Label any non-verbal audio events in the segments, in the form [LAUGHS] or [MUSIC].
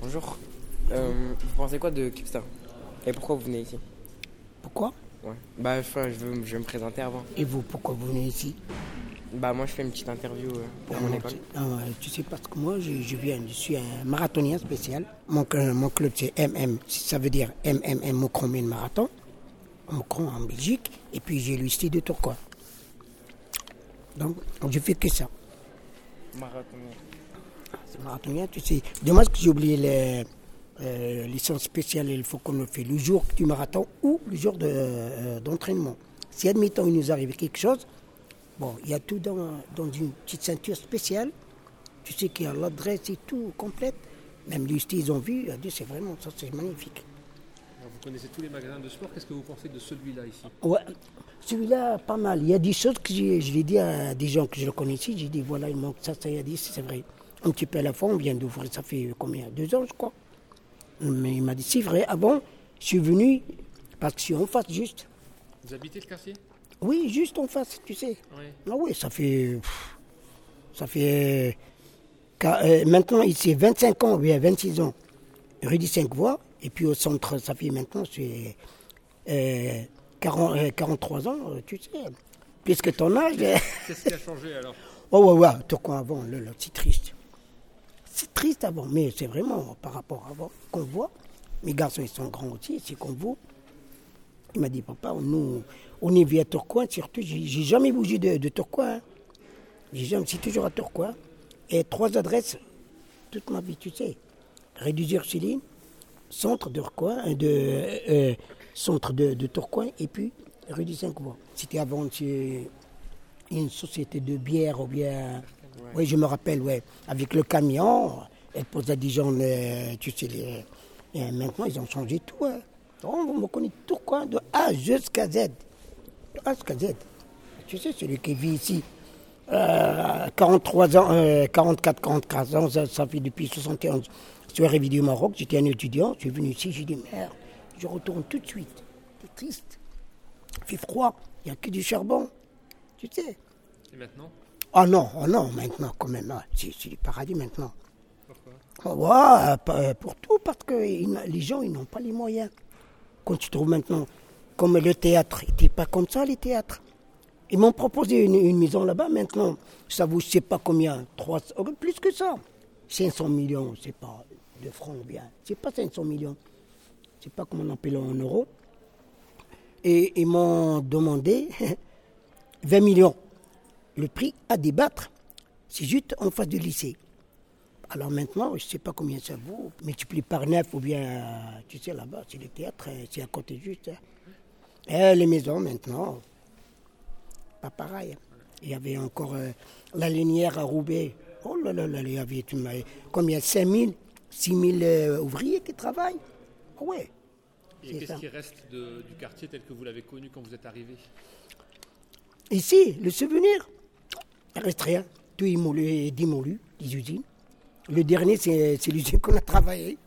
Bonjour. Euh, vous pensez quoi de Kipstar Et pourquoi vous venez ici Pourquoi Ouais. Bah, enfin, je, veux, je vais me présenter avant. Et vous, pourquoi vous venez ici Bah, moi, je fais une petite interview euh, pour mon école. tu- ouais, Tu sais, parce que moi, je, je viens, je suis un marathonien spécial. Mon, cl- mon club, c'est MM, ça veut dire MMM Mocron Marathon. Mocron en Belgique. Et puis, j'ai le style de Tourcoing. Donc, je fais que ça. Marathonien. C'est sais. Dommage que j'ai oublié les euh, licences spéciales. Il faut qu'on le fait le jour du marathon ou le jour de, euh, d'entraînement. Si admettons il nous arrive quelque chose, bon, il y a tout dans, dans une petite ceinture spéciale. Tu sais qu'il y a l'adresse et tout complète. Même les ils ont vu, c'est vraiment ça, c'est magnifique. Alors, vous connaissez tous les magasins de sport, qu'est-ce que vous pensez de celui-là ici? Ouais, celui-là, pas mal. Il y a des choses que je l'ai dit à des gens que je le connais ici. J'ai dit, voilà, il manque ça, ça, il a dit, c'est vrai. Un petit peu à la fois, on vient d'ouvrir, ça fait combien Deux ans, je crois. Mais il m'a dit, c'est vrai. Avant, je suis venu, parce que je suis en face juste. Vous habitez le quartier? Oui, juste en face, tu sais. Oui. Ah oui, ça fait. Ça fait. euh, maintenant, ici, 25 ans, ou bien 26 ans, rue des 5 voies. Et puis au centre, ça fait maintenant, c'est. euh, 40, euh, 43 ans, euh, tu sais. Plus que ton âge. Qu'est-ce qui a changé alors? Oh, [LAUGHS] ouais, ouais, Tourcoing avant, là, là, c'est triste. C'est triste avant, mais c'est vraiment par rapport à avant qu'on voit. Mes garçons, ils sont grands aussi, c'est qu'on voit. Il m'a dit, papa, nous, on est via Tourcoing, surtout, j'ai jamais bougé de, de Tourcoing. hein. C'est toujours à Tourcoing. Et trois adresses, toute ma vie, tu sais. Ursulines, centre de Tourcoing, euh, de, euh, centre de, de Tourcoing, et puis rue Cinq Voies. C'était avant, une société de bière ou bien. Oui, je me rappelle, ouais. Avec le camion, elle pose à Dijon, euh, tu sais, et maintenant ils ont changé tout. Hein. On me connaît tout quoi, de A jusqu'à Z. De A jusqu'à Z. Tu sais, celui qui vit ici, euh, 43 ans, euh, 44, 44 ans, ça, ça fait depuis 71. Je suis arrivé du Maroc, j'étais un étudiant, je suis venu ici, j'ai dit merde, je retourne tout de suite. C'est triste. Il fait froid, il n'y a que du charbon. Tu sais. Et maintenant? Ah non, oh non, maintenant quand même, c'est c'est du paradis maintenant. Pourquoi? Ouais, euh, euh, pour tout, parce que les gens, ils n'ont pas les moyens. Quand tu trouves maintenant, comme le théâtre, n'était pas comme ça, les théâtres. Ils m'ont proposé une, une maison là-bas, maintenant, ça vous, je sais pas combien, 300, oh, plus que ça. 500 millions, c'est pas de francs bien, c'est pas 500 millions. Je sais pas comment on appelle en euros. Et ils m'ont demandé [LAUGHS] 20 millions. Le prix à débattre, c'est juste en face du lycée. Alors maintenant, je ne sais pas combien ça vaut, multiplié par neuf ou bien, tu sais, là-bas, c'est le théâtre, euh, c'est à côté juste. hein. Et les maisons maintenant, pas pareil. hein. Il y avait encore euh, la linéaire à Roubaix. Oh là là là, il y avait combien? 5 000, 6 000 euh, ouvriers qui travaillent? Ah ouais. Et qu'est-ce qui reste de- du quartier tel que vous l'avez connu quand vous êtes arrivé? Ici, le souvenir, il reste rien. Tout est démolu, les usines. Le dernier, c'est l'usine qu'on a travaillé.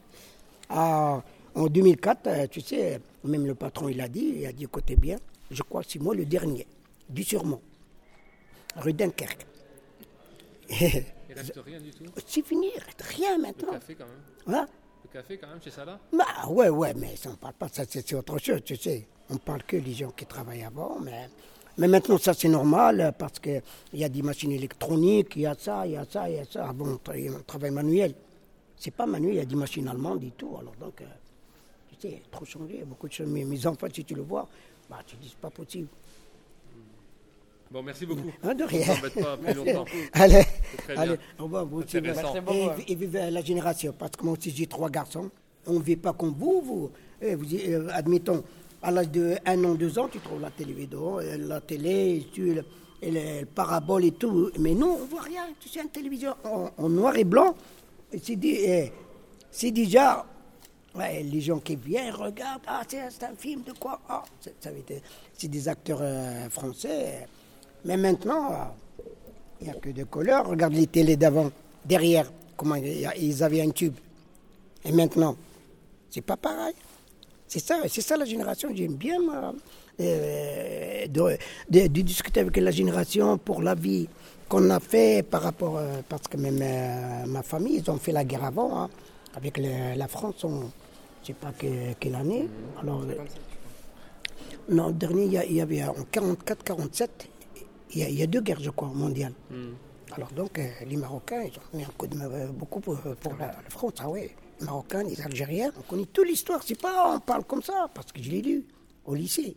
Ah, en 2004, euh, tu sais, même le patron, il a dit, il a dit, écoutez bien, je crois que c'est moi le dernier, du Surmont, rue Dunkerque. Il reste [LAUGHS] rien du tout c'est fini, il reste rien Le maintenant. café quand même Hein? Le café quand même chez Salah Bah ouais, ouais, mais ça on parle pas, ça c'est c'est autre chose, tu sais. On parle que des gens qui travaillent avant, mais, mais maintenant ça c'est normal parce qu'il y a des machines électroniques, il y a ça, il y a ça, il y a ça. Avant on on travaille manuel. C'est pas manuel, il y a des machines allemandes et tout. Alors donc, euh, tu sais, trop changé, beaucoup de choses. Mais mes enfants, si tu le vois, bah tu dis c'est pas possible. Bon, merci beaucoup. Hein, de On rien. s'embête pas plus longtemps. Allez, très allez, bien. au revoir, vous aussi. Et, et vive la génération, parce que moi aussi j'ai trois garçons. On ne vit pas comme vous. vous, Eh, vous euh, admettons, à l'âge de un an, deux ans, tu trouves la télévision, euh, la télé, tu, le, et le parabole et tout. Mais nous, on voit rien. Tu sais, une télévision en, noir et blanc, eh, c'est déjà. les gens qui viennent regardent, ah, c'est un film de quoi? Ah, c'est- des acteurs euh, français. Mais maintenant, il n'y a que de couleurs. Regarde les télés d'avant, derrière, comment ils avaient un tube. Et maintenant, c'est pas pareil. C'est ça, c'est ça la génération. J'aime bien euh, de, de- de discuter avec la génération pour la vie qu'on a fait par rapport, euh, parce que même euh, ma famille, ils ont fait la guerre avant. hein. avec le- la France, on, je ne sais pas que- quelle année. Alors, 57, je crois. non, dernier, il y, avait en 44-47, il y, a- il y a deux guerres, je crois, mondiales. Hmm. Alors donc, les Marocains, ils ont mis un coup de main beaucoup pour, pour la, la France. Ah oui, les Marocains, les Algériens, on connaît toute l'histoire. C'est pas, on parle comme ça, parce que je l'ai lu au lycée.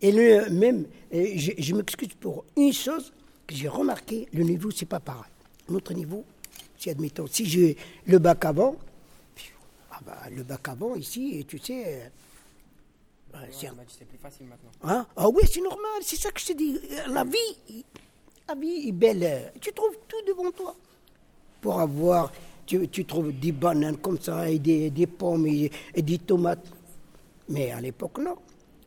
Et le même, euh, je, je m'excuse pour une chose que j'ai remarqué, le niveau, c'est pas pareil. Notre niveau, si admettons, si j'ai le bac avant, ah bah, le bac avant ici, tu sais, euh, bah, c'est plus facile maintenant. Hein? Ah oui, c'est normal, c'est ça que je te dis. La vie, la vie est belle. Tu trouves tout devant toi. Pour avoir, tu, tu trouves des bananes comme ça, et des, des pommes, et, et des tomates. Mais à l'époque, non.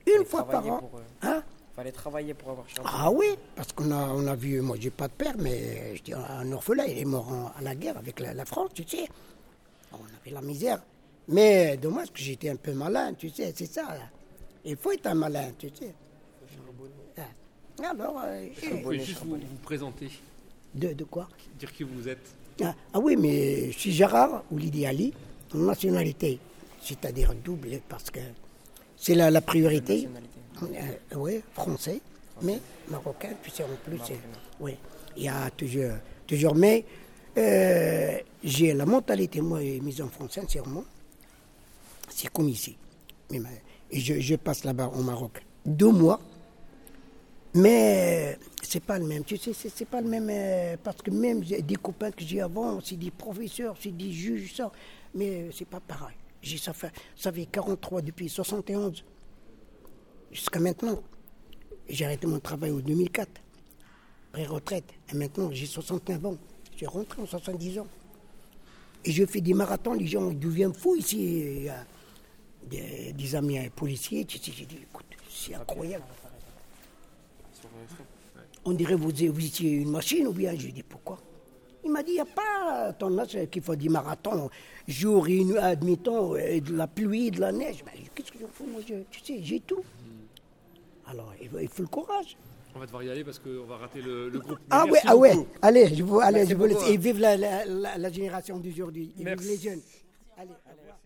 Une Fallait fois par an. pour, euh, Hein Fallait travailler pour avoir cher. ah oui, parce qu'on a, on a vu, moi j'ai pas de père, mais je dis un orphelin, il est mort en- à la guerre avec la, la France, tu sais. On avait la misère. Mais dommage que j'étais un peu malin, tu sais, c'est ça. là. Il faut être un malin, tu sais. Ah. Alors, euh, juste vous, vous présenter, de, de quoi? Dire qui vous êtes. Ah, ah oui, mais je suis Gérard ou Lydie Ali, nationalité, c'est-à-dire double, parce que c'est la, la priorité. Euh, oui, français, mais marocain, tu sais, en plus, oui, il y a toujours, toujours, mais euh, j'ai la mentalité, moi, et mes enfants, sincèrement, c'est comme ici. Mais, et je, je passe là-bas au Maroc deux mois, mais c'est pas le même, tu sais, c'est pas le même, euh, parce que même des copains que j'ai avant, c'est des professeurs, c'est des juges, ça, mais c'est pas pareil. J'ai ça fait, ça fait 43 depuis 71 jusqu'à maintenant. J'ai arrêté mon travail en 2004, pré-retraite. Et maintenant, j'ai 69 ans. J'ai rentré en 70 ans. Et je fais des marathons, les gens ils deviennent fous ici. Il y a des, des amis euh, policiers, tu sais, j'ai dit, écoute, c'est incroyable. On dirait vous, vous étiez une machine ou bien Je lui dis pourquoi? Il m'a dit, il n'y a pas ton âge qu'il faut des marathons, jour et nuit, admettons, et de la pluie, de la neige. Ben, Qu'est-ce que je fais moi je- Tu sais, j'ai tout. Alors, il faut, il faut le courage. On va devoir y aller parce qu'on va rater le, le groupe. Ah ouais, ah ouais. Allez, je vous, allez, je vous laisse. beaucoup, Et hein. vive la, la, la, la génération d'aujourd'hui. Et vive les jeunes. Allez, revoir.